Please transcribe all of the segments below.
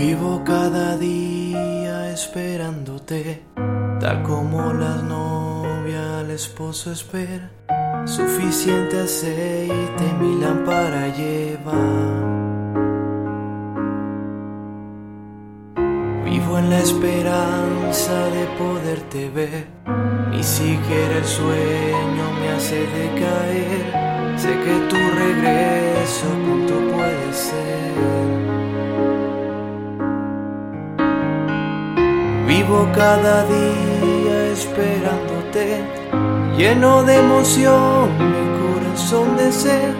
Vivo cada día esperándote, tal como la novia al esposo espera. Suficiente aceite mi lámpara lleva. Vivo en la esperanza de poderte ver, ni siquiera el sueño me hace decaer. Sé que tu regreso pronto puede ser. Cada día esperándote, lleno de emoción, mi corazón desea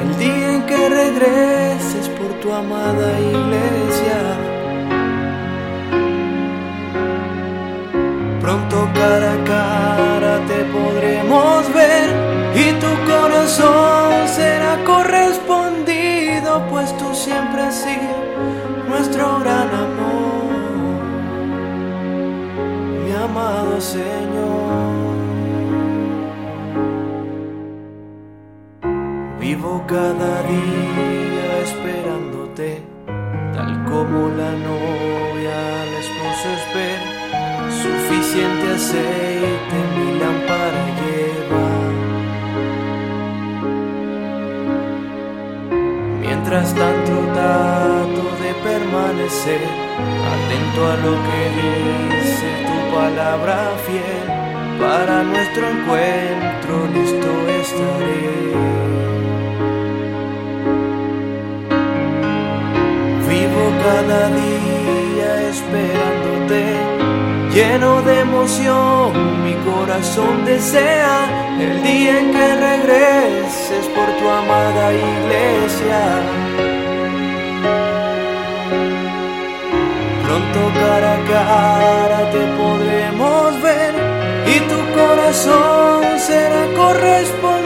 el día en que regreses por tu amada iglesia. Amado Señor. Vivo cada día esperándote, tal como la novia al esposo espera. Suficiente aceite mi lámpara lleva. Mientras tanto de permanecer atento a lo que dice tu palabra fiel. Para nuestro encuentro listo estaré. Vivo cada día esperándote, lleno de emoción, mi corazón desea el día en que regreses por tu amada iglesia. Pronto cara a cara te podremos ver y tu corazón será correspondido